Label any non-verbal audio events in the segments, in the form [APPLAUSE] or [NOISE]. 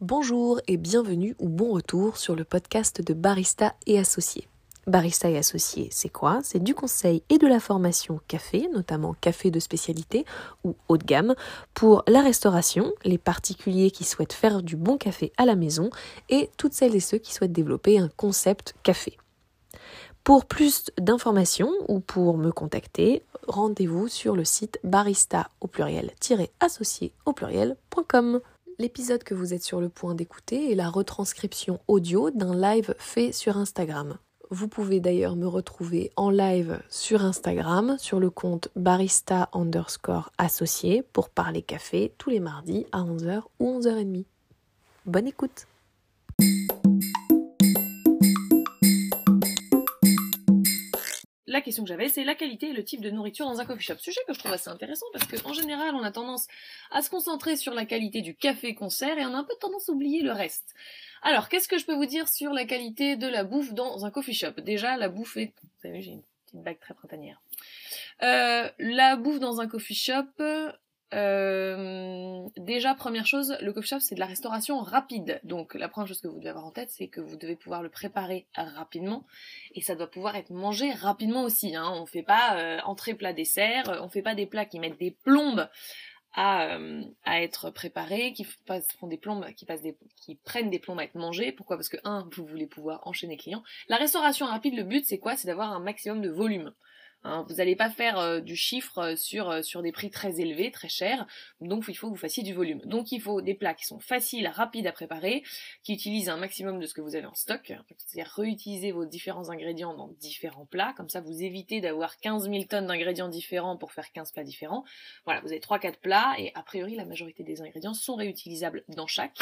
Bonjour et bienvenue ou bon retour sur le podcast de Barista et Associés. Barista et Associés, c'est quoi? C'est du conseil et de la formation café, notamment café de spécialité ou haut de gamme, pour la restauration, les particuliers qui souhaitent faire du bon café à la maison et toutes celles et ceux qui souhaitent développer un concept café. Pour plus d'informations ou pour me contacter, rendez-vous sur le site barista au pluriel-associé au pluriel.com. L'épisode que vous êtes sur le point d'écouter est la retranscription audio d'un live fait sur Instagram. Vous pouvez d'ailleurs me retrouver en live sur Instagram sur le compte barista underscore associé pour parler café tous les mardis à 11h ou 11h30. Bonne écoute la question que j'avais, c'est la qualité et le type de nourriture dans un coffee shop. Sujet que je trouve assez intéressant parce qu'en général, on a tendance à se concentrer sur la qualité du café qu'on sert et on a un peu tendance à oublier le reste. Alors, qu'est-ce que je peux vous dire sur la qualité de la bouffe dans un coffee shop? Déjà, la bouffe est... Vous savez, j'ai une petite bague très printanière. Euh, la bouffe dans un coffee shop, euh, déjà, première chose, le coffee shop, c'est de la restauration rapide. Donc, la première chose que vous devez avoir en tête, c'est que vous devez pouvoir le préparer rapidement. Et ça doit pouvoir être mangé rapidement aussi. Hein. On fait pas euh, entrée, plat, dessert. On fait pas des plats qui mettent des plombes à, euh, à être préparés, qui font des plombes, qui prennent des plombes à être mangés. Pourquoi? Parce que, un, vous voulez pouvoir enchaîner clients. La restauration rapide, le but, c'est quoi? C'est d'avoir un maximum de volume. Hein, vous n'allez pas faire euh, du chiffre euh, sur, euh, sur des prix très élevés, très chers, donc il faut que vous fassiez du volume. Donc il faut des plats qui sont faciles, rapides à préparer, qui utilisent un maximum de ce que vous avez en stock, c'est-à-dire réutiliser vos différents ingrédients dans différents plats, comme ça vous évitez d'avoir 15 000 tonnes d'ingrédients différents pour faire 15 plats différents. Voilà, vous avez 3-4 plats, et a priori la majorité des ingrédients sont réutilisables dans chaque.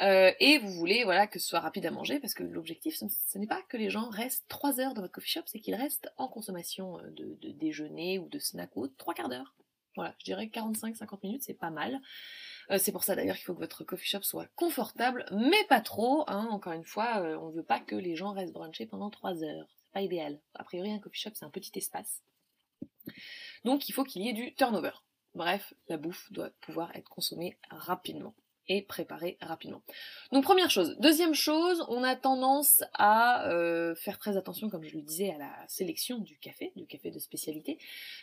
Euh, et vous voulez voilà que ce soit rapide à manger parce que l'objectif ce, n'est pas que les gens restent 3 heures dans votre coffee shop, c'est qu'ils restent en consommation euh, de, déjeuner ou de snack ou autre 3 quarts d'heure. Voilà, je dirais 45-50 minutes, c'est pas mal. Euh, c'est pour ça d'ailleurs qu'il faut que votre coffee shop soit confortable, mais pas trop. Hein, encore une fois, on ne veut pas que les gens restent brunchés pendant 3 heures. C'est pas idéal. A priori, un coffee shop, c'est un petit espace. Donc il faut qu'il y ait du turnover. Bref, la bouffe doit pouvoir être consommée rapidement et préparer rapidement. Donc première chose. Deuxième chose, on a tendance à euh, faire très attention, comme je le disais, à la sélection du café, du café de spécialité.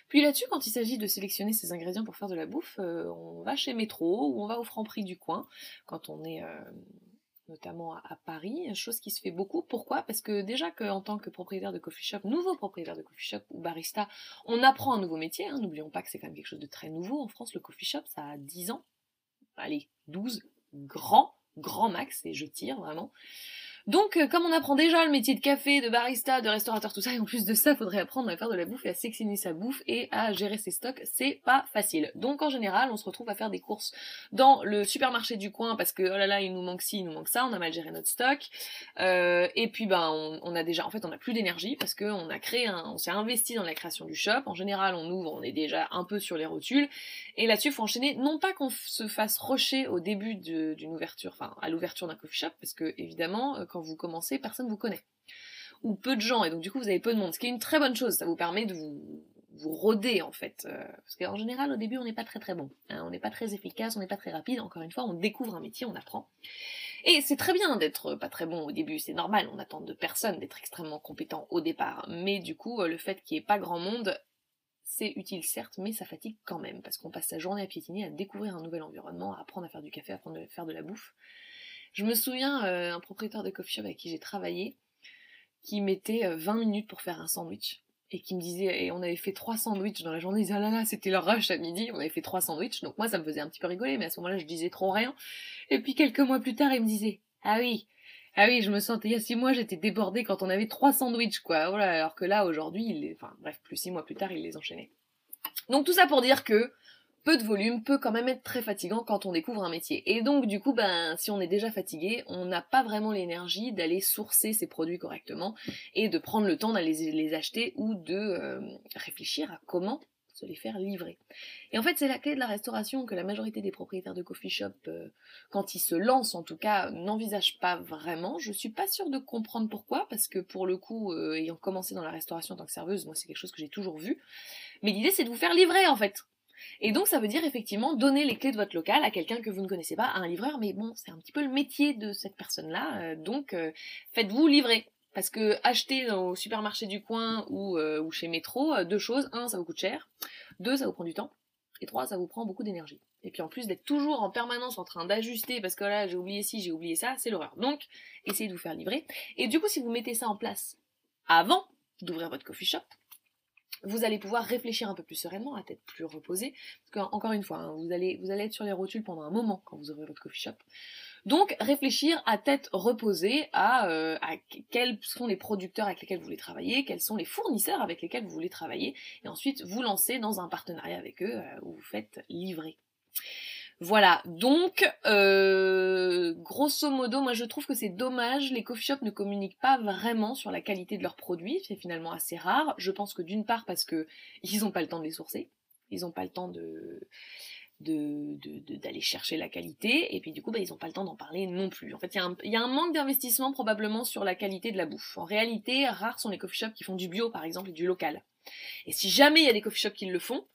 Puis là-dessus, quand il s'agit de sélectionner ses ingrédients pour faire de la bouffe, euh, on va chez Métro ou on va au Franprix du coin quand on est euh, notamment à, Paris, chose qui se fait beaucoup. Pourquoi? Parce que déjà qu'en tant que propriétaire de coffee shop, nouveau propriétaire de coffee shop ou barista, on apprend un nouveau métier. Hein. N'oublions pas que c'est quand même quelque chose de très nouveau. En France, le coffee shop, ça a 10 ans. Allez, 12 grand, grand max, et je tire vraiment. Donc, euh, comme on apprend déjà le métier de café, de barista, de restaurateur, tout ça, et en plus de ça, faudrait apprendre à faire de la bouffe et à sectionner sa bouffe et à gérer ses stocks, c'est pas facile. Donc, en général, on se retrouve à faire des courses dans le supermarché du coin parce que, oh là là, il nous manque ci, il nous manque ça, on a mal géré notre stock. Euh, et puis, ben, on, a déjà, en fait, on a plus d'énergie parce qu'on a créé un, on s'est investi dans la création du shop. En général, on ouvre, on est déjà un peu sur les rotules. Et là-dessus, faut enchaîner, non pas qu'on se fasse rusher au début d'une ouverture, enfin, à l'ouverture d'un coffee shop, parce que, évidemment, euh, quand vous commencez, personne vous connaît. Ou peu de gens, et donc du coup vous avez peu de monde, ce qui est une très bonne chose, ça vous permet de vous, vous rôder en fait. Euh, parce qu'en général au début on n'est pas très très bon, hein. on n'est pas très efficace, on n'est pas très rapide, encore une fois on découvre un métier, on apprend. Et c'est très bien d'être pas très bon au début, c'est normal, on attend de personne d'être extrêmement compétent au départ. Mais du coup, euh, le fait qu'il n'y ait pas grand monde, c'est utile certes, mais ça fatigue quand même, parce qu'on passe sa journée à piétiner, à découvrir un nouvel environnement, à apprendre à faire du café, à apprendre à faire de la bouffe. Je me souviens, euh, un propriétaire de coffee avec qui j'ai travaillé, qui mettait 20 euh, minutes pour faire un sandwich. Et qui me disait, et on avait fait trois sandwichs dans la journée, il disait, ah là là, c'était leur rush à midi, on avait fait trois sandwichs, donc moi ça me faisait un petit peu rigoler, mais à ce moment-là je disais trop rien. Et puis quelques mois plus tard, il me disait, ah oui, ah oui, je me sentais, il y a six mois, j'étais débordée quand on avait trois sandwichs, quoi. Voilà, alors que là, aujourd'hui, il enfin, bref, plus six mois plus tard, il les enchaînait. Donc tout ça pour dire que peu de volume peut quand même être très fatigant quand on découvre un métier. Et donc du coup, ben si on est déjà fatigué, on n'a pas vraiment l'énergie d'aller sourcer ses produits correctement et de prendre le temps d'aller les acheter ou de euh, réfléchir à comment se les faire livrer. Et en fait, c'est la clé de la restauration que la majorité des propriétaires de coffee shop, euh, quand ils se lancent en tout cas, n'envisagent pas vraiment. Je suis pas sûre de comprendre pourquoi, parce que pour le coup, euh, ayant commencé dans la restauration en tant que serveuse, moi c'est quelque chose que j'ai toujours vu. Mais l'idée c'est de vous faire livrer en fait. Et donc ça veut dire effectivement donner les clés de votre local à quelqu'un que vous ne connaissez pas, à un livreur, mais bon, c'est un petit peu le métier de cette personne-là, euh, donc euh, faites-vous livrer. Parce que acheter au supermarché du coin ou, euh, chez Métro, deux choses, un, ça vous coûte cher, deux, ça vous prend du temps, et trois, ça vous prend beaucoup d'énergie. Et puis en plus d'être toujours en permanence en train d'ajuster, parce que là j'ai oublié ci, j'ai oublié ça, c'est l'horreur. Donc, essayez de vous faire livrer. Et du coup, si vous mettez ça en place avant d'ouvrir votre coffee shop, vous allez pouvoir réfléchir un peu plus sereinement, à tête plus reposée. Parce qu'encore une fois, hein, vous, allez, être sur les rotules pendant un moment quand vous ouvrez votre coffee shop. Donc réfléchir à tête reposée à, euh, quels sont les producteurs avec lesquels vous voulez travailler, quels sont les fournisseurs avec lesquels vous voulez travailler, et ensuite vous lancer dans un partenariat avec eux euh, où vous faites livrer. Voilà, donc euh, grosso modo, moi je trouve que c'est dommage, les coffee shops ne communiquent pas vraiment sur la qualité de leurs produits, c'est finalement assez rare. Je pense que d'une part parce que [LAUGHS] ils n'ont pas le temps de les sourcer, ils n'ont pas le temps de d'aller chercher la qualité, et puis du coup, bah, ils n'ont pas le temps d'en parler non plus. En fait, il y, y, a un manque d'investissement probablement sur la qualité de la bouffe. En réalité, rares sont les coffee shops qui font du bio, par exemple, et du local. Et si jamais il y a des coffee shops qui le font,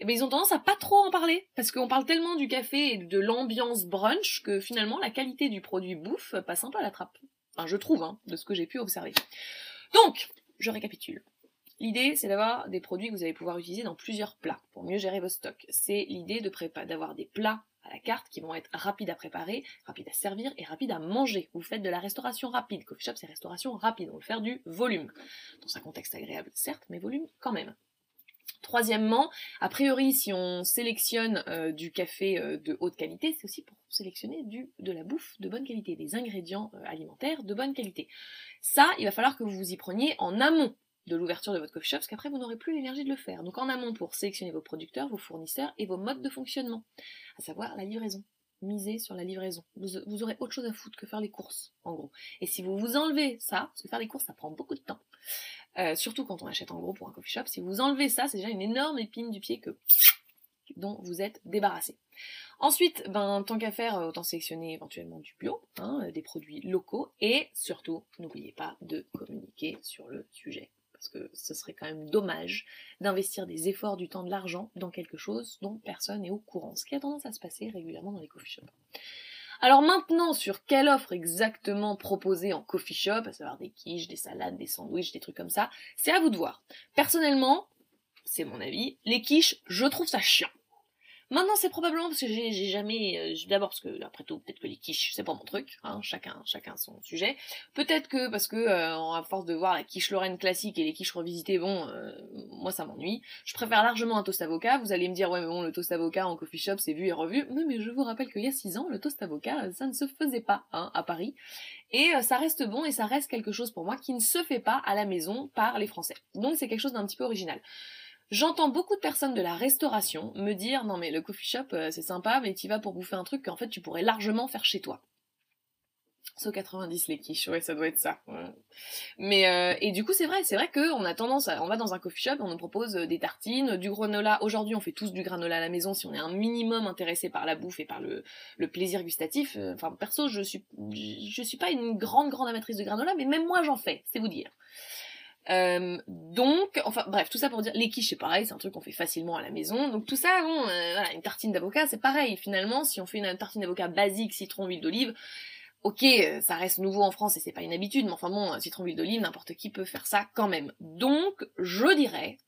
eh ben ils ont tendance à pas trop en parler parce qu'on parle tellement du café et de l'ambiance brunch que finalement la qualité du produit bouffe passe un peu à la trappe. Enfin, je trouve, hein, de ce que j'ai pu observer. Donc, je récapitule. L'idée, c'est d'avoir des produits que vous allez pouvoir utiliser dans plusieurs plats pour mieux gérer vos stocks. C'est l'idée de d'avoir des plats à la carte qui vont être rapides à préparer, rapides à servir et rapides à manger. Vous faites de la restauration rapide. Coffee shop, c'est restauration rapide. On veut faire du volume. Dans un contexte agréable, certes, mais volume quand même. Troisièmement, a priori, si on sélectionne euh, du café euh, de haute qualité, c'est aussi pour sélectionner de la bouffe de bonne qualité, des ingrédients euh, alimentaires de bonne qualité. Ça, il va falloir que vous vous y preniez en amont de l'ouverture de votre coffee shop, parce qu'après vous n'aurez plus l'énergie de le faire. Donc en amont pour sélectionner vos producteurs, vos fournisseurs et vos modes de fonctionnement, à savoir la livraison. Misez sur la livraison. Vous, aurez autre chose à foutre que faire les courses, en gros. Et si vous vous enlevez ça, parce que faire les courses ça prend beaucoup de temps, euh, surtout quand on achète en gros pour un coffee shop. Si vous enlevez ça, c'est déjà une énorme épine du pied que dont vous êtes débarrassé. Ensuite, ben, tant qu'à faire, autant sélectionner éventuellement du bio, hein, des produits locaux, et surtout, n'oubliez pas de communiquer sur le sujet. Parce que ce serait quand même dommage d'investir des efforts, du temps, de l'argent dans quelque chose dont personne n'est au courant. Ce qui a tendance à se passer régulièrement dans les coffee shops. Alors maintenant, sur quelle offre exactement proposer en coffee shop, à savoir des quiches, des salades, des sandwichs, des trucs comme ça, c'est à vous de voir. Personnellement, c'est mon avis, les quiches, je trouve ça chiant. Maintenant, c'est probablement parce que j'ai jamais, euh, d'abord parce que après tout, peut-être que les quiches, c'est pas mon truc, hein, chacun, chacun son sujet. Peut-être que parce que euh, à force de voir la quiche Lorraine classique et les quiches revisitées, bon, euh, moi ça m'ennuie. Je préfère largement un toast avocat. Vous allez me dire ouais mais bon le toast avocat en coffee shop c'est vu et revu. Oui mais je vous rappelle qu'il y a six ans le toast avocat ça ne se faisait pas hein, à Paris et ça reste bon et ça reste quelque chose pour moi qui ne se fait pas à la maison par les Français. Donc c'est quelque chose d'un petit peu original. J'entends beaucoup de personnes de la restauration me dire non mais le coffee shop euh, c'est sympa mais tu vas pour bouffer un truc qu'en fait tu pourrais largement faire chez toi. So 90 les quiches, ouais ça doit être ça. Mais euh, et du coup c'est vrai, c'est vrai que on a tendance, à, on va dans un coffee shop, on nous propose euh, des tartines, du granola. Aujourd'hui on fait tous du granola à la maison si on est un minimum intéressé par la bouffe et par le, le plaisir gustatif. Enfin perso je suis je suis pas une grande grande amatrice de granola mais même moi j'en fais, c'est vous dire. Euh, donc, enfin bref, tout ça pour dire, les quiches c'est pareil, c'est un truc qu'on fait facilement à la maison. Donc tout ça, bon, euh, une tartine d'avocat c'est pareil. Finalement, si on fait une tartine d'avocat basique, citron, huile d'olive, ok, euh, ça reste nouveau en France et c'est pas une habitude, mais enfin bon, citron, huile d'olive, n'importe qui peut faire ça quand même. Donc, je dirais,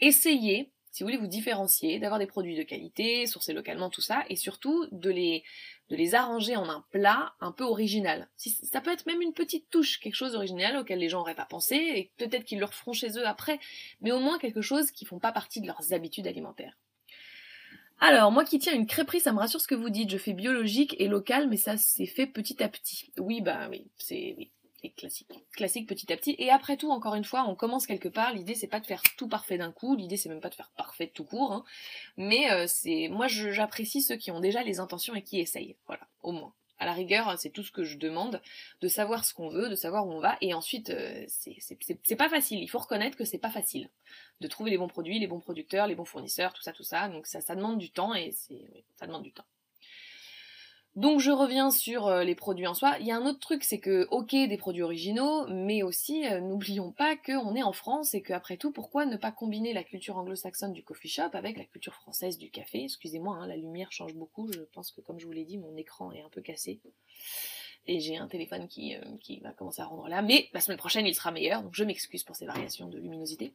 essayez si vous voulez vous différencier, d'avoir des produits de qualité, sourcés localement, tout ça, et surtout de les, de les arranger en un plat un peu original. Ça peut être même une petite touche, quelque chose d'original auquel les gens n'auraient pas pensé, et peut-être qu'ils le referont chez eux après, mais au moins quelque chose qui font pas partie de leurs habitudes alimentaires. Alors, moi qui tiens une crêperie, ça me rassure ce que vous dites. Je fais biologique et local, mais ça s'est fait petit à petit. Oui, bah oui, c'est classique. Classique petit à petit. Et après tout, encore une fois, on commence quelque part. L'idée, c'est pas de faire tout parfait d'un coup. L'idée, c'est même pas de faire parfait tout court. Hein. Mais euh, c'est, moi, j'apprécie ceux qui ont déjà les intentions et qui essayent. Voilà, au moins. À la rigueur, c'est tout ce que je demande, de savoir ce qu'on veut, de savoir où on va. Et ensuite, euh, c'est pas facile. Il faut reconnaître que c'est pas facile de trouver les bons produits, les bons producteurs, les bons fournisseurs, tout ça, tout ça. Donc ça, ça demande du temps et c'est, ça demande du temps. Donc je reviens sur euh, les produits en soi. Il y a un autre truc, c'est que ok des produits originaux, mais aussi euh, n'oublions pas qu'on est en France et qu'après tout, pourquoi ne pas combiner la culture anglo-saxonne du coffee shop avec la culture française du café? Excusez-moi, hein, la lumière change beaucoup. Je pense que comme je vous l'ai dit, mon écran est un peu cassé et j'ai un téléphone qui, euh, qui va commencer à rendre là. Mais la semaine prochaine, il sera meilleur, donc je m'excuse pour ces variations de luminosité.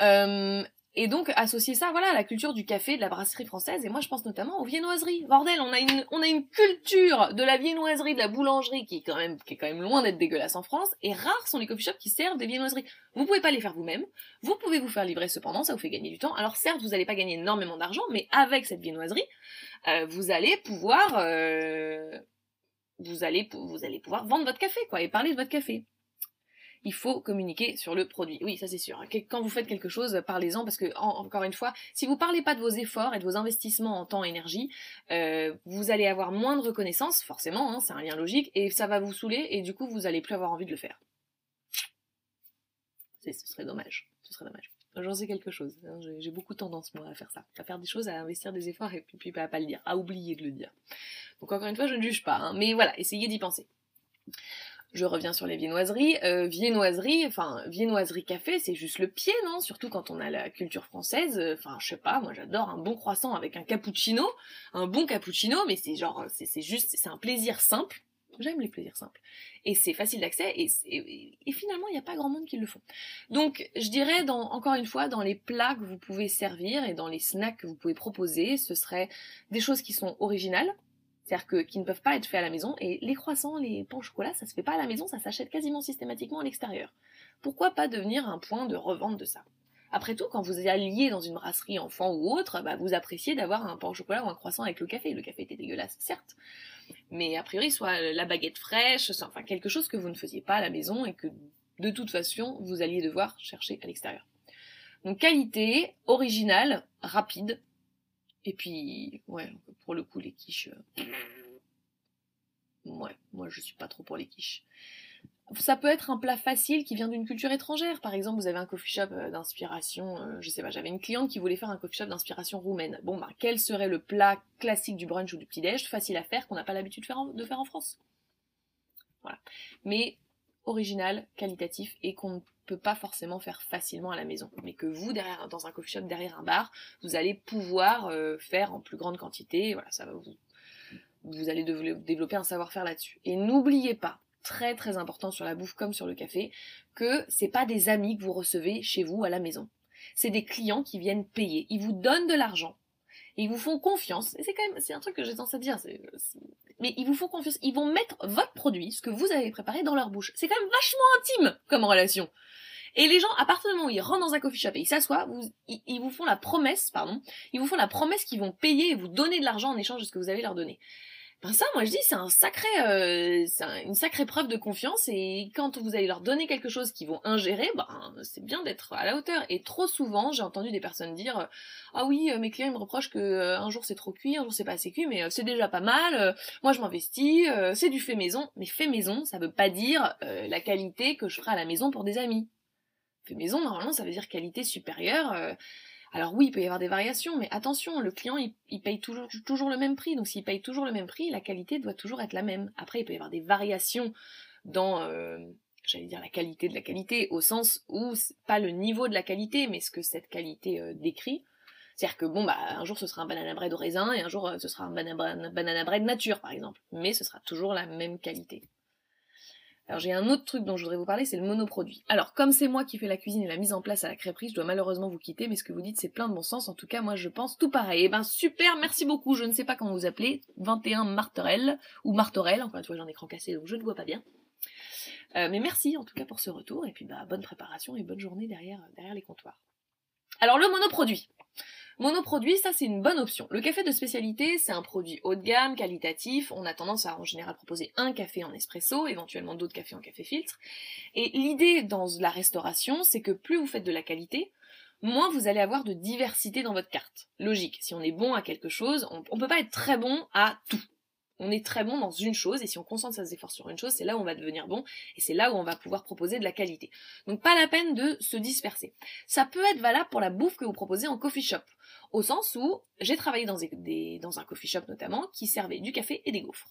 Euh, et donc associer ça, voilà, à la culture du café, de la brasserie française. Et moi, je pense notamment aux viennoiseries. Bordel, on a une, on a une culture de la viennoiserie, de la boulangerie qui est quand même, qui est quand même loin d'être dégueulasse en France. Et rares sont les coffee shops qui servent des viennoiseries. Vous pouvez pas les faire vous-même. Vous pouvez vous faire livrer cependant, ça vous fait gagner du temps. Alors certes, vous n'allez pas gagner énormément d'argent, mais avec cette viennoiserie, euh, vous allez pouvoir, euh, vous allez, vous allez pouvoir vendre votre café, quoi, et parler de votre café il faut communiquer sur le produit. Oui, ça c'est sûr. Quand vous faites quelque chose, parlez-en parce que encore une fois, si vous parlez pas de vos efforts et de vos investissements en temps et énergie, euh, vous allez avoir moins de reconnaissance, forcément, hein, c'est un lien logique, et ça va vous saouler et du coup vous allez plus avoir envie de le faire. Ce serait dommage. Ce serait dommage. J'en sais quelque chose. Hein, j'ai beaucoup tendance, moi, à faire ça. À faire des choses, à investir des efforts et puis, puis à pas le dire, à oublier de le dire. Donc encore une fois, je ne juge pas. Hein, mais voilà, essayez d'y penser. Je reviens sur les viennoiseries. Euh, viennoiserie, enfin, viennoiserie café, c'est juste le pied, non? Surtout quand on a la culture française. Euh, enfin, je sais pas, moi j'adore un bon croissant avec un cappuccino. Un bon cappuccino, mais c'est genre, c'est juste, c'est un plaisir simple. J'aime les plaisirs simples. Et c'est facile d'accès, et, finalement, il n'y a pas grand monde qui le font. Donc, je dirais, encore une fois, dans les plats que vous pouvez servir et dans les snacks que vous pouvez proposer, ce serait des choses qui sont originales, c'est-à-dire que qui ne peuvent pas être faits à la maison. Et les croissants, les pains au chocolat, ça se fait pas à la maison, ça s'achète quasiment systématiquement à l'extérieur. Pourquoi pas devenir un point de revente de ça? Après tout, quand vous alliez dans une brasserie enfant ou autre, bah, vous appréciez d'avoir un pain au chocolat ou un croissant avec le café. Le café était dégueulasse, certes. Mais a priori, soit la baguette fraîche, enfin quelque chose que vous ne faisiez pas à la maison et que de toute façon, vous alliez devoir chercher à l'extérieur. Donc qualité, originale, rapide, et puis, ouais, pour le coup, les quiches. Euh, ouais, moi je suis pas trop pour les quiches. Ça peut être un plat facile qui vient d'une culture étrangère. Par exemple, vous avez un coffee shop euh, d'inspiration, euh, je sais pas, j'avais une cliente qui voulait faire un coffee shop d'inspiration roumaine. Bon, bah, quel serait le plat classique du brunch ou du petit-déj, facile à faire, qu'on n'a pas l'habitude de faire en France? Voilà. Mais original, qualitatif et qu'on peut pas forcément faire facilement à la maison, mais que vous, derrière, dans un coffee shop, derrière un bar, vous allez pouvoir euh, faire en plus grande quantité. Voilà, ça va vous, vous allez développer un savoir-faire là-dessus. Et n'oubliez pas, très très important sur la bouffe comme sur le café, que c'est pas des amis que vous recevez chez vous à la maison. C'est des clients qui viennent payer. Ils vous donnent de l'argent. Ils vous font confiance. Et c'est quand même, c'est un truc que j'ai tendance à dire. Mais ils vous font confiance. Ils vont mettre votre produit, ce que vous avez préparé, dans leur bouche. C'est quand même vachement intime comme relation. Et les gens, à partir du moment où ils rentrent dans un coffee shop et ils s'assoient, ils, vous font la promesse, pardon, ils vous font la promesse qu'ils vont payer et vous donner de l'argent en échange de ce que vous allez leur donner. Ben ça, moi je dis, c'est un sacré, euh, c'est une sacrée preuve de confiance et quand vous allez leur donner quelque chose qu'ils vont ingérer, ben c'est bien d'être à la hauteur. Et trop souvent, j'ai entendu des personnes dire, ah oui, euh, mes clients me reprochent que euh, un jour c'est trop cuit, un jour c'est pas assez cuit, mais c'est déjà pas mal. moi je m'investis, c'est du fait maison. Mais fait maison, ça veut pas dire la qualité que je ferai à la maison pour des amis fait maison, normalement, ça veut dire qualité supérieure. Euh. Alors oui, il peut y avoir des variations, mais attention, le client, il, paye toujours, le même prix. Donc s'il paye toujours le même prix, la qualité doit toujours être la même. Après, il peut y avoir des variations dans, euh, j'allais dire, la qualité de la qualité, au sens où, pas le niveau de la qualité, mais ce que cette qualité euh, décrit. C'est-à-dire que bon, bah, un jour ce sera un banana bread au raisin et un jour ce sera un banana, banana bread nature, par exemple. Mais ce sera toujours la même qualité. Alors j'ai un autre truc dont je voudrais vous parler, c'est le monoproduit. Alors comme c'est moi qui fais la cuisine et la mise en place à la crêperie, je dois malheureusement vous quitter, mais ce que vous dites c'est plein de bon sens. En tout cas, moi je pense tout pareil. Eh ben super, merci beaucoup. Je ne sais pas comment vous appelez, 21 Martorel ou Martorel. Encore une fois, j'ai un écran cassé donc je ne vois pas bien. Euh, mais merci en tout cas pour ce retour et puis bah bonne préparation et bonne journée derrière derrière les comptoirs. Alors le monoproduit. Monoproduit, ça c'est une bonne option. Le café de spécialité, c'est un produit haut de gamme, qualitatif. On a tendance à en général proposer un café en espresso, éventuellement d'autres cafés en café filtre. Et l'idée dans la restauration, c'est que plus vous faites de la qualité, moins vous allez avoir de diversité dans votre carte. Logique, si on est bon à quelque chose, on, ne peut pas être très bon à tout. on est très bon dans une chose, et si on concentre ses efforts sur une chose, c'est là où on va devenir bon, et c'est là où on va pouvoir proposer de la qualité. Donc pas la peine de se disperser. Ça peut être valable pour la bouffe que vous proposez en coffee shop, au sens où j'ai travaillé dans, un coffee shop notamment qui servait du café et des gaufres.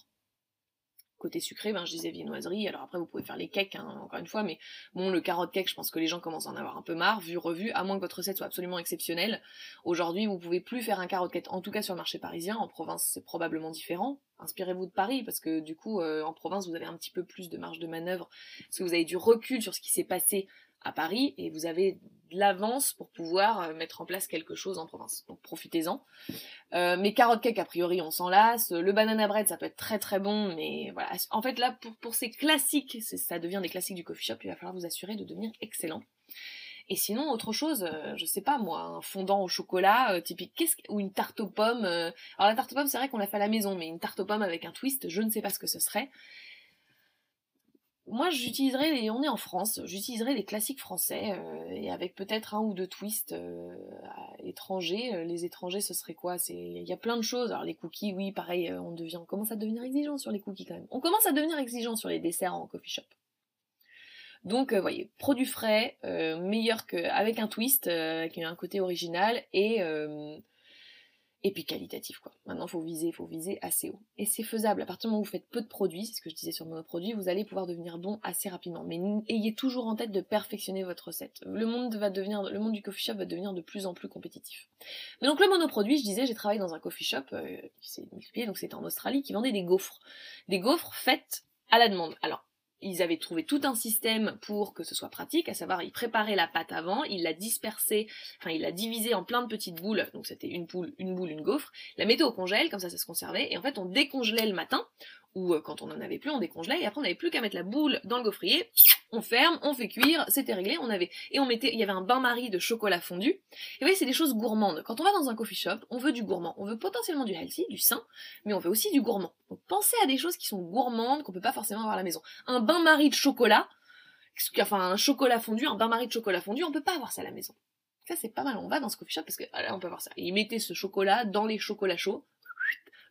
Côté sucré, ben, je disais viennoiserie. Alors après, vous pouvez faire les cakes, hein, encore une fois, mais bon, le carotte cake, je pense que les gens commencent à en avoir un peu marre, vu revu, à moins que votre recette soit absolument exceptionnelle. Aujourd'hui, vous pouvez plus faire un carotte cake, en tout cas sur le marché parisien. En province, c'est probablement différent. Inspirez-vous de Paris, parce que du coup, euh, en province, vous avez un petit peu plus de marge de manœuvre, parce que vous avez du recul sur ce qui s'est passé à Paris et vous avez de l'avance pour pouvoir euh, mettre en place quelque chose en province. Donc profitez-en. Euh, mes carottes cake, a priori, on s'en lasse. Le banana bread, ça peut être très très bon, mais voilà. En fait, là, pour, pour ces classiques, ça devient des classiques du coffee shop, il va falloir vous assurer de devenir excellent. Et sinon, autre chose, euh, je sais pas moi, un fondant au chocolat euh, typique, qu'est-ce ou une tarte aux pommes. alors la tarte aux pommes, c'est vrai qu'on l'a fait à la maison, mais une tarte aux pommes avec un twist, je ne sais pas ce que ce serait moi j'utiliserais les, on est en France, j'utiliserais les classiques français euh, et avec peut-être un ou deux twists euh, étrangers. Euh, les étrangers ce serait quoi? C'est il y a plein de choses. Alors les cookies, oui, pareil, on devient, on commence à devenir exigeant sur les cookies quand même. On commence à devenir exigeant sur les desserts en coffee shop. Donc, vous voyez, produit frais, meilleur que avec un twist, avec un côté original et et puis qualitatif quoi. Maintenant faut viser, faut viser assez haut. Et c'est faisable à partir du moment où vous faites peu de produits, c'est ce que je disais sur monoproduit, vous allez pouvoir devenir bon assez rapidement. Mais ayez toujours en tête de perfectionner votre recette. Le monde va devenir, le monde du coffee shop va devenir de plus en plus compétitif. Mais donc le monoproduit, je disais, j'ai travaillé dans un coffee shop euh, s'est multiplié, donc c'était en Australie, qui vendait des gaufres, des gaufres faites à la demande. Alors ils avaient trouvé tout un système pour que ce soit pratique, à savoir ils préparaient la pâte avant, ils la dispersaient, enfin ils la divisaient en plein de petites boules, donc c'était une poule, une boule, une gaufre, la mettaient au congèle, comme ça ça se conservait, et en fait on décongelait le matin, ou euh, quand on en avait plus, on décongelait, et après on n'avait plus qu'à mettre la boule dans le gaufrier, on ferme, on fait cuire, c'était réglé, on avait, et on mettait, il y avait un bain-marie de chocolat fondu, et vous voyez, c'est des choses gourmandes. Quand on va dans un coffee shop, on veut du gourmand, on veut potentiellement du healthy, du sain, mais on veut aussi du gourmand. Donc pensez à des choses qui sont gourmandes, qu'on peut pas forcément avoir à la maison. Un bain-marie de chocolat, enfin un chocolat fondu, un bain-marie de chocolat fondu, on peut pas avoir ça à la maison. Ça c'est pas mal, on va dans ce coffee shop parce que là on peut avoir ça. Et ils mettaient ce chocolat dans les chocolats chauds,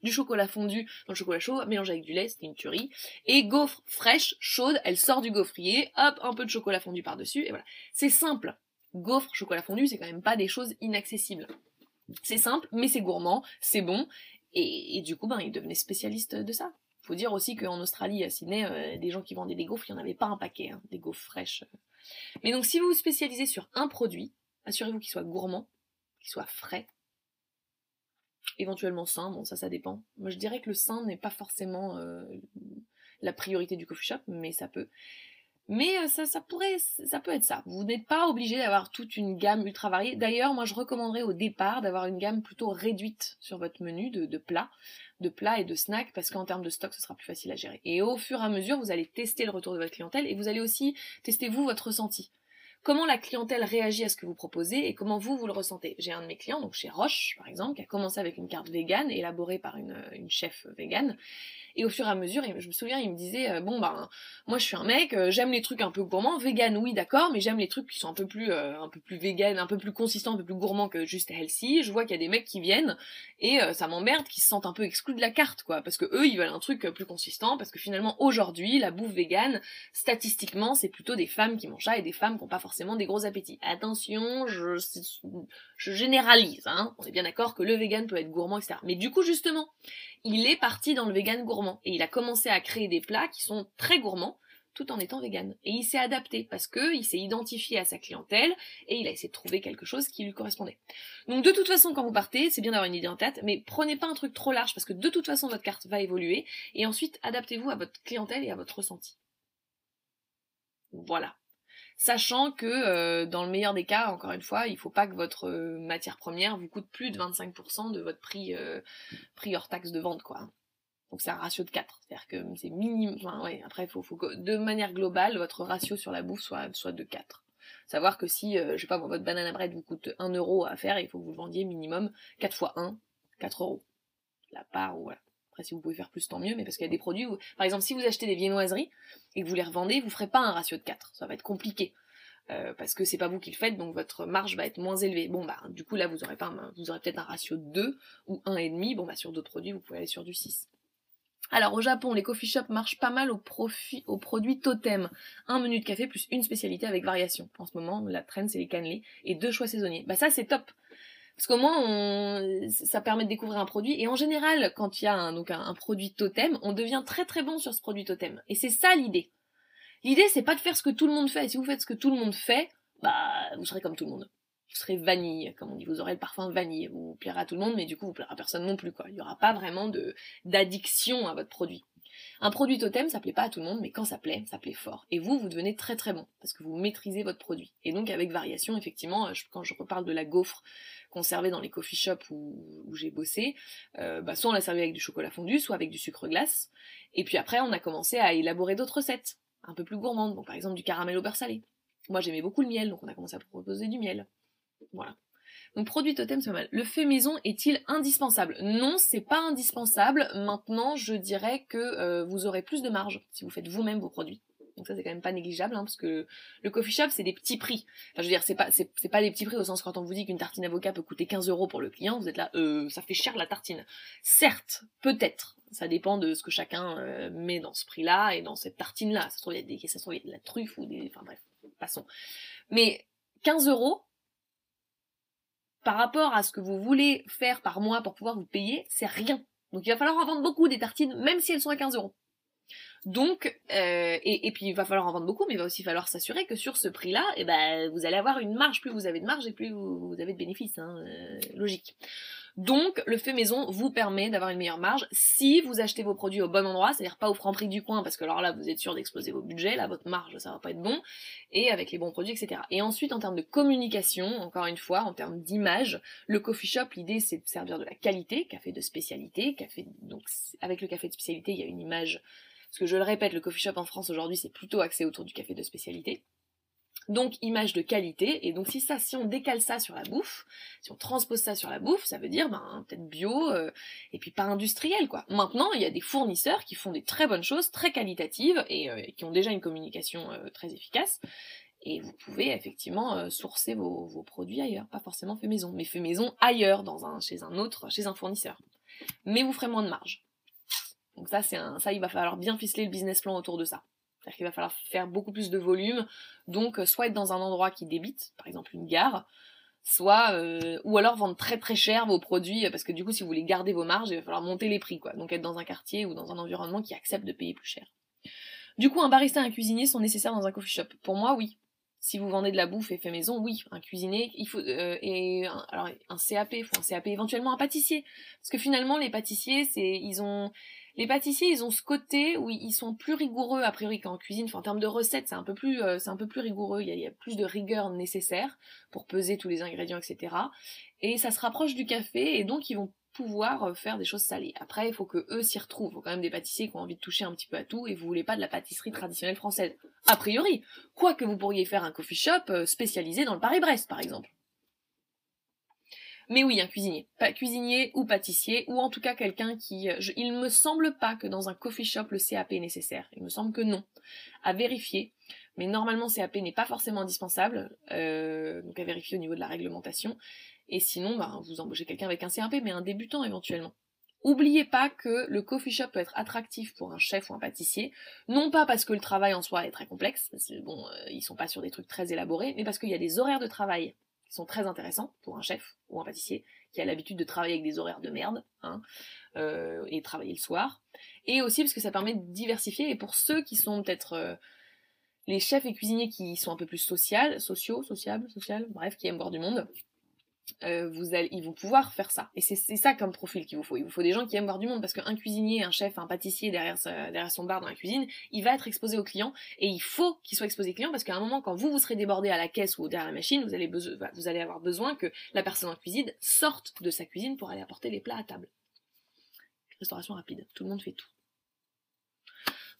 du chocolat fondu dans le chocolat chaud, mélangé avec du lait, c'était une tuerie. Et gaufre fraîche, chaude, elle sort du gaufrier, hop, un peu de chocolat fondu par-dessus, et voilà. C'est simple. Gaufre, chocolat fondu, c'est quand même pas des choses inaccessibles. C'est simple, mais c'est gourmand, c'est bon, et, du coup, ben, il devenait spécialiste de ça. Faut dire aussi qu'en Australie, à Sydney, euh, des gens qui vendaient des gaufres, il n'y en avait pas un paquet, hein, des gaufres fraîches. Mais donc, si vous vous spécialisez sur un produit, assurez-vous qu'il soit gourmand, qu'il soit frais, éventuellement sain, bon ça ça dépend. Moi je dirais que le sain n'est pas forcément euh, la priorité du coffee shop, mais ça peut. Mais euh, ça, ça pourrait, ça peut être ça. Vous n'êtes pas obligé d'avoir toute une gamme ultra variée. D'ailleurs, moi je recommanderais au départ d'avoir une gamme plutôt réduite sur votre menu de, de plats, de plats et de snacks, parce qu'en termes de stock, ce sera plus facile à gérer. Et au fur et à mesure, vous allez tester le retour de votre clientèle et vous allez aussi tester vous votre ressenti comment la clientèle réagit à ce que vous proposez et comment vous, vous le ressentez. J'ai un de mes clients, donc chez Roche, par exemple, qui a commencé avec une carte végane, élaborée par une, chef végane, et au fur et à mesure, je me souviens, il me disait euh, bon ben moi je suis un mec, euh, j'aime les trucs un peu gourmands, vegan oui d'accord, mais j'aime les trucs qui sont un peu plus euh, un peu plus vegan, un peu plus consistants, un peu plus gourmands que juste healthy. Je vois qu'il y a des mecs qui viennent et ça m'emmerde qu'ils se sentent un peu exclus de la carte quoi, parce que eux ils veulent un truc plus consistant, parce que finalement aujourd'hui la bouffe vegan statistiquement c'est plutôt des femmes qui mangent ça et des femmes qui n'ont pas forcément des gros appétits. Attention, je généralise, hein. On est bien d'accord que le vegan peut être gourmand etc. Mais du coup justement il est parti dans le vegan gourmand et il a commencé à créer des plats qui sont très gourmands tout en étant vegan. Et il s'est adapté parce que il s'est identifié à sa clientèle et il a essayé de trouver quelque chose qui lui correspondait. Donc de toute façon, quand vous partez, c'est bien d'avoir une idée en tête, mais prenez pas un truc trop large parce que de toute façon votre carte va évoluer et ensuite adaptez-vous à votre clientèle et à votre ressenti. Voilà sachant que euh, dans le meilleur des cas, encore une fois, il faut pas que votre euh, matière première vous coûte plus de 25% de votre prix, euh, prix hors taxe de vente, quoi. Donc c'est un ratio de 4, c'est-à-dire que c'est minimum, enfin ouais, après il faut, faut que de manière globale, votre ratio sur la bouffe soit, soit de 4. Savoir que si, je sais pas, votre banana bread vous coûte 1 euro à faire, il faut que vous le vendiez minimum 4 fois 1, 4 euros. La part ou voilà. Si vous pouvez faire plus, tant mieux, mais parce qu'il y a des produits où, par exemple, si vous achetez des viennoiseries et que vous les revendez, vous ferez pas un ratio de 4. Ça va être compliqué. Euh, parce que c'est pas vous qui le faites, donc votre marge va être moins élevée. Bon bah du coup là vous aurez pas vous aurez peut-être un ratio de 2 ou 1,5, bon bah sur d'autres produits vous pouvez aller sur du 6. Alors au Japon, les coffee shops marchent pas mal au profit, au produit totem. Un menu de café plus une spécialité avec variation. En ce moment, la trend c'est les cannelés et deux choix saisonniers. Bah ça c'est top. Parce qu'au moins, ça permet de découvrir un produit. Et en général, quand il y a un, donc un, produit totem, on devient très très bon sur ce produit totem. Et c'est ça l'idée. L'idée, c'est pas de faire ce que tout le monde fait. Si vous faites ce que tout le monde fait, bah, vous serez comme tout le monde. Vous serez vanille, comme on dit. Vous aurez le parfum vanille. Vous plairez à tout le monde, mais du coup, vous plaira à personne non plus, quoi. Il y aura pas vraiment de, d'addiction à votre produit. Un produit totem, ça plaît pas à tout le monde, mais quand ça plaît, ça plaît fort. Et vous, vous devenez très très bon, parce que vous maîtrisez votre produit. Et donc avec variation, effectivement, quand je reparle de la gaufre qu'on servait dans les coffee shops où, j'ai bossé, euh, bah, soit on l'a servi avec du chocolat fondu, soit avec du sucre glace. Et puis après, on a commencé à élaborer d'autres recettes, un peu plus gourmandes, donc par exemple du caramel au beurre salé. Moi j'aimais beaucoup le miel, donc on a commencé à proposer du miel. Voilà. Donc produit totem, c'est pas mal. Le fait maison est-il indispensable? Non, c'est pas indispensable. Maintenant, je dirais que euh, vous aurez plus de marge si vous faites vous-même vos produits. Donc ça c'est quand même pas négligeable hein, parce que le coffee shop c'est des petits prix. Enfin je veux dire c'est pas c'est, pas des petits prix au sens quand on vous dit qu'une tartine avocat peut coûter 15 euros pour le client, vous êtes là euh, ça fait cher la tartine. Certes, peut-être, ça dépend de ce que chacun euh, met dans ce prix-là et dans cette tartine là. Ça se trouve il y a des ça se trouve il y a de la truffe ou des enfin bref passons. Mais 15 euros par rapport à ce que vous voulez faire par mois pour pouvoir vous payer, c'est rien. Donc il va falloir en vendre beaucoup des tartines, même si elles sont à 15 euros. Donc, euh, et, puis il va falloir en vendre beaucoup, mais il va aussi falloir s'assurer que sur ce prix-là, eh ben, vous allez avoir une marge. Plus vous avez de marge et plus vous, avez de bénéfices. Hein, euh, logique. Donc, le fait maison vous permet d'avoir une meilleure marge si vous achetez vos produits au bon endroit, c'est-à-dire pas au franc prix du coin, parce que alors là, vous êtes sûr d'exploser vos budgets, là, votre marge, ça va pas être bon, et avec les bons produits, etc. Et ensuite, en termes de communication, encore une fois, en termes d'image, le coffee shop, l'idée, c'est de servir de la qualité, café de spécialité, café, donc, avec le café de spécialité, il y a une image, parce que je le répète, le coffee shop en France aujourd'hui, c'est plutôt axé autour du café de spécialité. Donc image de qualité, et donc si ça, si on décale ça sur la bouffe, si on transpose ça sur la bouffe, ça veut dire ben peut-être bio euh, et puis pas industriel quoi. Maintenant, il y a des fournisseurs qui font des très bonnes choses, très qualitatives et, euh, qui ont déjà une communication euh, très efficace. Et vous pouvez effectivement sourcer vos, vos, produits ailleurs, pas forcément fait maison, mais fait maison ailleurs, dans un, chez un autre, chez un fournisseur. Mais vous ferez moins de marge. Donc ça, c'est un, ça, il va falloir bien ficeler le business plan autour de ça. C'est-à-dire qu'il va falloir faire beaucoup plus de volume, donc euh, soit être dans un endroit qui débite, par exemple une gare, soit euh, ou alors vendre très très cher vos produits parce que du coup si vous voulez garder vos marges il va falloir monter les prix quoi. Donc être dans un quartier ou dans un environnement qui accepte de payer plus cher. Du coup un barista et un cuisinier sont nécessaires dans un coffee shop. Pour moi oui. Si vous vendez de la bouffe et fait maison oui. Un cuisinier il faut euh, et alors un CAP il faut un CAP éventuellement un pâtissier. Parce que finalement les pâtissiers c'est ils ont les pâtissiers, ils ont ce côté où ils sont plus rigoureux a priori qu'en cuisine. Enfin, en termes de recettes, c'est un peu plus, euh, c'est un peu plus rigoureux. Il y, a, plus de rigueur nécessaire pour peser tous les ingrédients, etc. Et ça se rapproche du café, et donc ils vont pouvoir euh, faire des choses salées. Après, il faut que eux s'y retrouvent. Il faut quand même des pâtissiers qui ont envie de toucher un petit peu à tout, et vous voulez pas de la pâtisserie traditionnelle française. A priori, quoique vous pourriez faire un coffee shop euh, spécialisé dans le Paris-Brest, par exemple. Mais oui, un cuisinier. Pas cuisinier ou pâtissier, ou en tout cas quelqu'un qui... Euh, il me semble pas que dans un coffee shop le CAP est nécessaire. Il me semble que non. À vérifier. Mais normalement CAP n'est pas forcément indispensable. Euh, donc à vérifier au niveau de la réglementation. Et sinon, bah, vous embauchez quelqu'un avec un CAP, mais un débutant éventuellement. Oubliez pas que le coffee shop peut être attractif pour un chef ou un pâtissier, non pas parce que le travail en soi est très complexe, bon, euh, ils sont pas sur des trucs très élaborés, mais parce qu'il y a des horaires de travail qui sont très intéressants pour un chef ou un pâtissier qui a l'habitude de travailler avec des horaires de merde hein, euh, et travailler le soir. Et aussi parce que ça permet de diversifier. Et pour ceux qui sont peut-être euh, les chefs et cuisiniers qui sont un peu plus social, sociaux, sociables, social, bref, qui aiment voir du monde, euh, vous allez, ils vont pouvoir faire ça. Et c'est ça comme profil qu'il vous faut. Il vous faut des gens qui aiment voir du monde parce qu'un cuisinier, un chef, un pâtissier derrière, derrière son bar dans la cuisine, il va être exposé aux clients et il faut qu'il soit exposé aux clients parce qu'à un moment, quand vous vous serez débordé à la caisse ou derrière la machine, vous allez, vous allez avoir besoin que la personne en cuisine sorte de sa cuisine pour aller apporter les plats à table. Restauration rapide, tout le monde fait tout.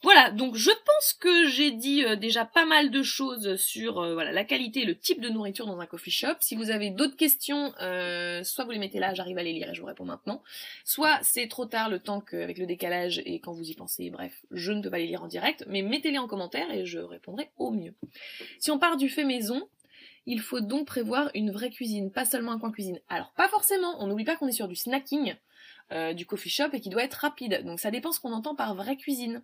Voilà, donc je pense que j'ai dit euh, déjà pas mal de choses sur euh, voilà la qualité et le type de nourriture dans un coffee shop. Si vous avez d'autres questions, euh, soit vous les mettez là, j'arrive à les lire et je vous réponds maintenant, soit c'est trop tard le temps qu'avec le décalage et quand vous y pensez, bref, je ne peux pas les lire en direct, mais mettez-les en commentaire et je répondrai au mieux. Si on part du fait maison, il faut donc prévoir une vraie cuisine, pas seulement un coin cuisine. Alors pas forcément, on n'oublie pas qu'on est sur du snacking. du coffee shop et qui doit être rapide. Donc ça dépend ce qu'on entend par vraie cuisine.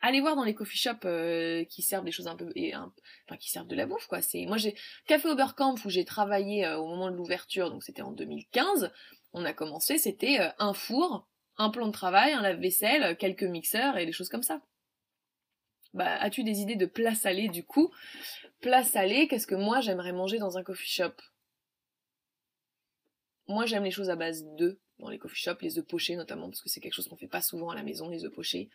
Allez voir dans les coffee shops euh, qui servent des choses un peu et enfin qui servent de la bouffe quoi. C'est moi j'ai Café Oberkampf où j'ai travaillé au moment de l'ouverture, donc c'était en 2015. On a commencé, c'était un four, un plan de travail, un lave-vaisselle, quelques mixeurs et des choses comme ça. Bah, as-tu des idées de plats salés du coup? Plats salés, qu'est-ce que moi j'aimerais manger dans un coffee shop? Moi j'aime les choses à base d'œufs dans les coffee shops, les œufs pochés notamment, parce que c'est quelque chose qu'on fait pas souvent à la maison, les œufs pochés.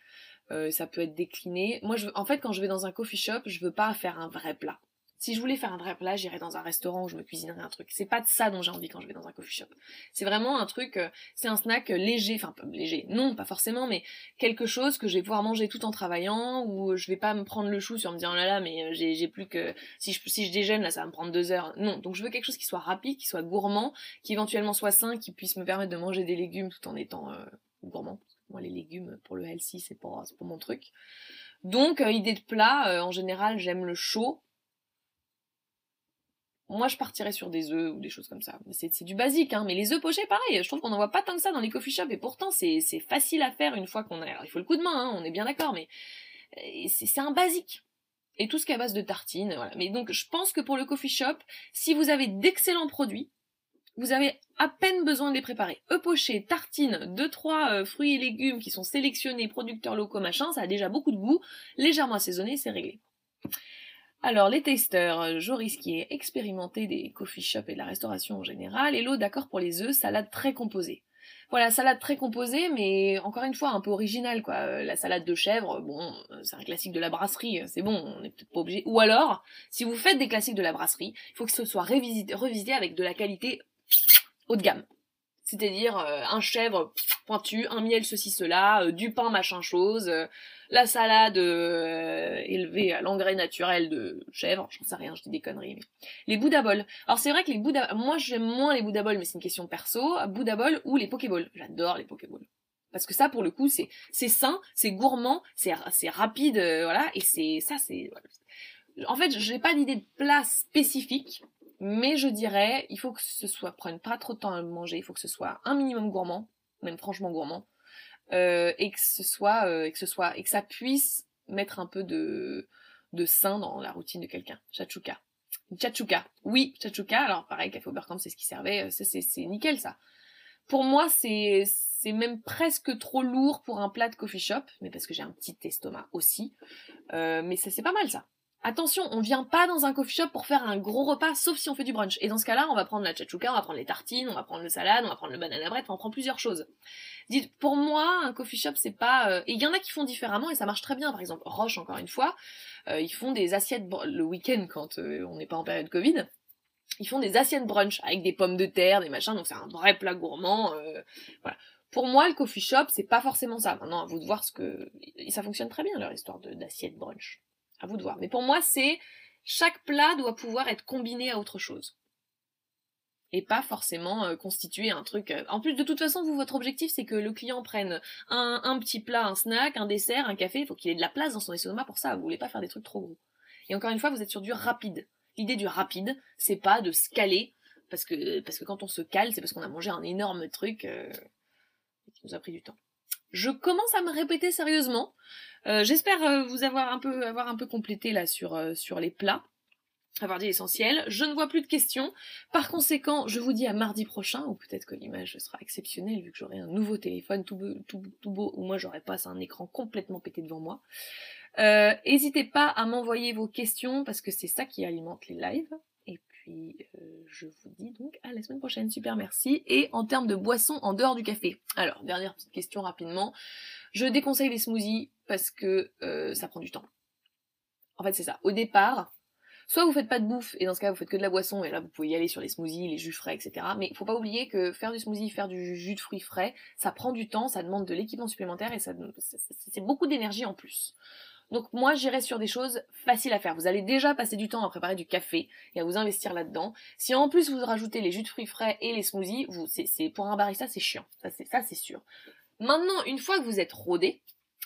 Euh, ça peut être décliné. Moi, je, en fait, quand je vais dans un coffee shop, je veux pas faire un vrai plat. Si je voulais faire un vrai plat, j'irais dans un restaurant où je me cuisinerais un truc. C'est pas de ça dont j'ai envie quand je vais dans un coffee shop. C'est vraiment un truc, euh, c'est un snack euh, léger, enfin léger, non, pas forcément, mais quelque chose que je vais pouvoir manger tout en travaillant, ou je vais pas me prendre le chou sur me dire oh là là, mais euh, j'ai plus que si je si je déjeune là, ça va me prendre deux heures. Non, donc je veux quelque chose qui soit rapide, qui soit gourmand, qui éventuellement soit sain, qui puisse me permettre de manger des légumes tout en étant gourmand. Moi, les légumes pour le healthy, c'est c'est pour mon truc. Donc, idée de plat, en général, j'aime le chaud moi, je partirais sur des œufs ou des choses comme ça. C'est du basique, hein. Mais les œufs pochés, pareil. Je trouve qu'on n'en voit pas tant que ça dans les coffee shops. Et pourtant, c'est facile à faire une fois qu'on a. Alors, il faut le coup de main, hein, on est bien d'accord, mais euh, c'est un basique. Et tout ce qui est à base de tartines, voilà. Mais donc, je pense que pour le coffee shop, si vous avez d'excellents produits, vous avez à peine besoin de les préparer. Œufs pochés, tartines, deux trois euh, fruits et légumes qui sont sélectionnés, producteurs locaux, machin, ça a déjà beaucoup de goût, légèrement assaisonné, c'est réglé. Alors, les testeurs, Joris qui est des coffee shops et de la restauration en général, et l'eau d'accord pour les œufs, salade très composée. Voilà, salade très composée, mais encore une fois un peu originale quoi. Euh, la salade de chèvre, bon, euh, c'est un classique de la brasserie, c'est bon, on n'est peut-être pas obligé. Ou alors, si vous faites des classiques de la brasserie, il faut que ce soit revisité, avec de la qualité haut de gamme. C'est-à-dire euh, un chèvre pointu, un miel ceci cela, du pain machin chose, la salade euh, élevée à l'engrais naturel de chèvre, j'en sais rien, je dis des conneries. Mais... Les Bouddha Alors c'est vrai que les Bouddha, moi j'aime moins les Bouddha mais c'est une question perso. Bouddha ou les Pokéballs. J'adore les Pokéballs. Parce que ça, pour le coup, c'est sain, c'est gourmand, c'est rapide, euh, voilà, et c'est ça, c'est. En fait, j'ai pas d'idée de plat spécifique, mais je dirais, il faut que ce soit prenne pas trop de temps à manger, il faut que ce soit un minimum gourmand, même franchement gourmand, euh, et que ce soit euh, et que ce soit et que ça puisse mettre un peu de de sain dans la routine de quelqu'un. Chachuka. Chachuka. Oui, chachuka. Alors pareil, café Oberkamp, c'est ce qui servait. Euh, c'est nickel ça. Pour moi, c'est c'est même presque trop lourd pour un plat de coffee shop, mais parce que j'ai un petit estomac aussi. Euh, mais c'est pas mal ça. Attention, on vient pas dans un coffee shop pour faire un gros repas, sauf si on fait du brunch. Et dans ce cas-là, on va prendre la chachuka, on va prendre les tartines, on va prendre le salade, on va prendre le banana bread, on prend plusieurs choses. Dites, pour moi, un coffee shop, c'est pas... Euh, et il y en a qui font différemment et ça marche très bien. Par exemple, Roche, encore une fois, euh, ils font des assiettes le week-end quand euh, on n'est pas en période Covid. Ils font des assiettes brunch avec des pommes de terre, des machins, donc c'est un vrai plat gourmand. voilà. Pour moi, le coffee shop, c'est pas forcément ça. Maintenant, à vous de voir ce que... Ça fonctionne très bien, leur histoire d'assiette brunch. À vous de voir. Mais pour moi, c'est chaque plat doit pouvoir être combiné à autre chose. Et pas forcément euh, constituer un truc. Euh, en plus, de toute façon, vous, votre objectif, c'est que le client prenne un, petit plat, un snack, un dessert, un café. Il faut qu'il ait de la place dans son estomac pour ça. Vous voulez pas faire des trucs trop gros. Et encore une fois, vous êtes sur du rapide. L'idée du rapide, c'est pas de se caler. Parce que, parce que quand on se cale, c'est parce qu'on a mangé un énorme truc euh, qui nous a pris du temps. Je commence à me répéter sérieusement. Euh, j'espère euh, vous avoir un peu avoir un peu complété là sur euh, sur les plats avoir dit l'essentiel. Je ne vois plus de questions. Par conséquent, je vous dis à mardi prochain, ou peut-être que l'image sera exceptionnelle vu que j'aurai un nouveau téléphone tout beau, tout, beau ou moi j'aurai pas un écran complètement pété devant moi. N'hésitez pas à m'envoyer vos questions parce que c'est ça qui alimente les lives. Puis, je vous dis donc à la semaine prochaine. Super, merci. Et en termes de boissons en dehors du café. Alors, dernière petite question rapidement. Je déconseille les smoothies parce que euh, ça prend du temps. En fait, c'est ça. Au départ, soit vous faites pas de bouffe, et dans ce cas, vous faites que de la boisson, et là, vous pouvez y aller sur les smoothies, les jus frais, etc. Mais il faut pas oublier que faire du smoothie, faire du jus de fruits frais, ça prend du temps, ça demande de l'équipement supplémentaire, et ça, c'est beaucoup d'énergie en plus. Donc moi, j'irai sur des choses faciles à faire. Vous allez déjà passer du temps à préparer du café et à vous investir là-dedans. Si en plus vous rajoutez les jus de fruits frais et les smoothies, vous, c'est, pour un barista, c'est chiant. Ça, c'est, ça, c'est sûr. Maintenant, une fois que vous êtes rodé,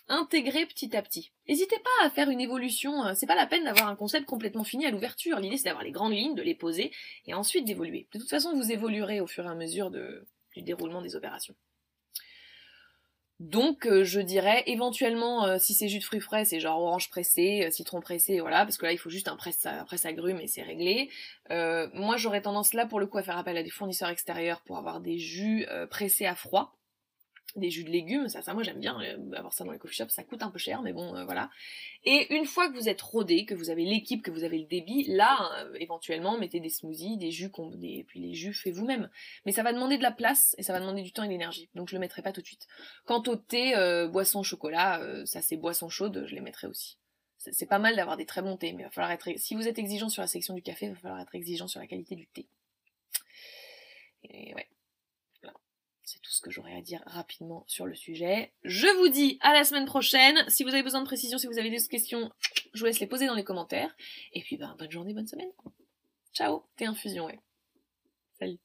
intégrez petit à petit. N'hésitez pas à faire une évolution, euh, c'est pas la peine d'avoir un concept complètement fini à l'ouverture. L'idée c'est d'avoir les grandes lignes, de les poser et ensuite d'évoluer. De toute façon, vous évoluerez au fur et à mesure du déroulement des opérations. Donc euh, je dirais éventuellement euh, si c'est jus de fruits frais c'est genre orange pressé, euh, citron pressé, voilà parce que là il faut juste un presse à, presse agrumes et c'est réglé. moi j'aurais tendance là pour le coup à faire appel à des fournisseurs extérieurs pour avoir des jus pressés à froid des jus de légumes, ça, ça moi j'aime bien euh, avoir ça dans les coffee shops, ça coûte un peu cher, mais bon, euh, voilà. Et une fois que vous êtes rodé, que vous avez l'équipe, que vous avez le débit, là, euh, éventuellement, mettez des smoothies, des jus, et puis les jus, faites vous-même. Mais ça va demander de la place, et ça va demander du temps et de l'énergie, donc je le mettrai pas tout de suite. Quant au thé, boisson, chocolat, ça c'est boisson chaude, je les mettrai aussi. C'est pas mal d'avoir des très bons thés, mais va falloir être, si vous êtes exigeant sur la section du café, il va falloir être exigeant sur la qualité du thé. Et ouais. C'est tout ce que j'aurais à dire rapidement sur le sujet. Je vous dis à la semaine prochaine. Si vous avez besoin de précision, si vous avez des questions, je vous laisse les poser dans les commentaires. Et puis, ben, bonne journée, bonne semaine. Ciao, t'es infusion, ouais. Salut.